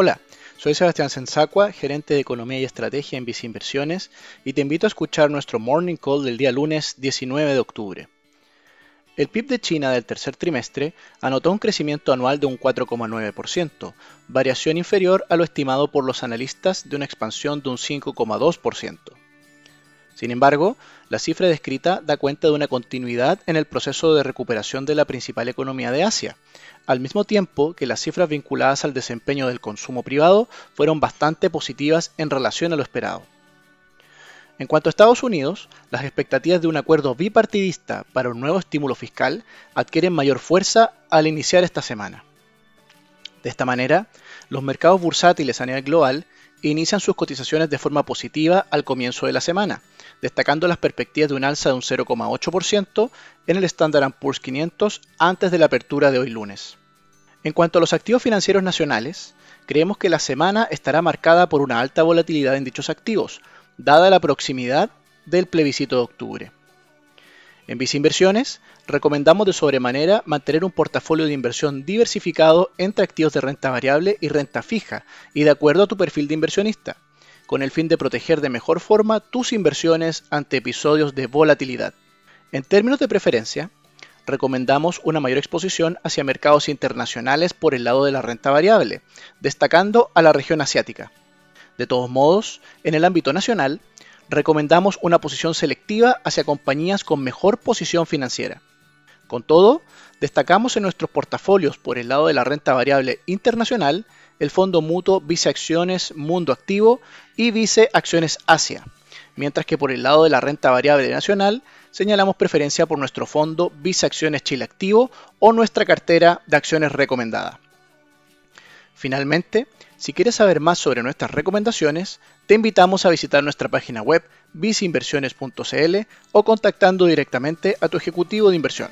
Hola, soy Sebastián Sensacua, gerente de Economía y Estrategia en Vice Inversiones, y te invito a escuchar nuestro Morning Call del día lunes 19 de octubre. El PIB de China del tercer trimestre anotó un crecimiento anual de un 4,9%, variación inferior a lo estimado por los analistas de una expansión de un 5,2%. Sin embargo, la cifra descrita da cuenta de una continuidad en el proceso de recuperación de la principal economía de Asia, al mismo tiempo que las cifras vinculadas al desempeño del consumo privado fueron bastante positivas en relación a lo esperado. En cuanto a Estados Unidos, las expectativas de un acuerdo bipartidista para un nuevo estímulo fiscal adquieren mayor fuerza al iniciar esta semana. De esta manera, los mercados bursátiles a nivel global inician sus cotizaciones de forma positiva al comienzo de la semana, destacando las perspectivas de un alza de un 0,8% en el Standard Poor's 500 antes de la apertura de hoy lunes. En cuanto a los activos financieros nacionales, creemos que la semana estará marcada por una alta volatilidad en dichos activos, dada la proximidad del plebiscito de octubre. En Viceinversiones, recomendamos de sobremanera mantener un portafolio de inversión diversificado entre activos de renta variable y renta fija y de acuerdo a tu perfil de inversionista, con el fin de proteger de mejor forma tus inversiones ante episodios de volatilidad. En términos de preferencia, recomendamos una mayor exposición hacia mercados internacionales por el lado de la renta variable, destacando a la región asiática. De todos modos, en el ámbito nacional, recomendamos una posición selectiva hacia compañías con mejor posición financiera. Con todo, destacamos en nuestros portafolios por el lado de la renta variable internacional el fondo mutuo Vice Acciones Mundo Activo y Vice Acciones Asia, mientras que por el lado de la renta variable nacional señalamos preferencia por nuestro fondo Vice Acciones Chile Activo o nuestra cartera de acciones recomendada. Finalmente, si quieres saber más sobre nuestras recomendaciones, te invitamos a visitar nuestra página web viceinversiones.cl o contactando directamente a tu ejecutivo de inversión.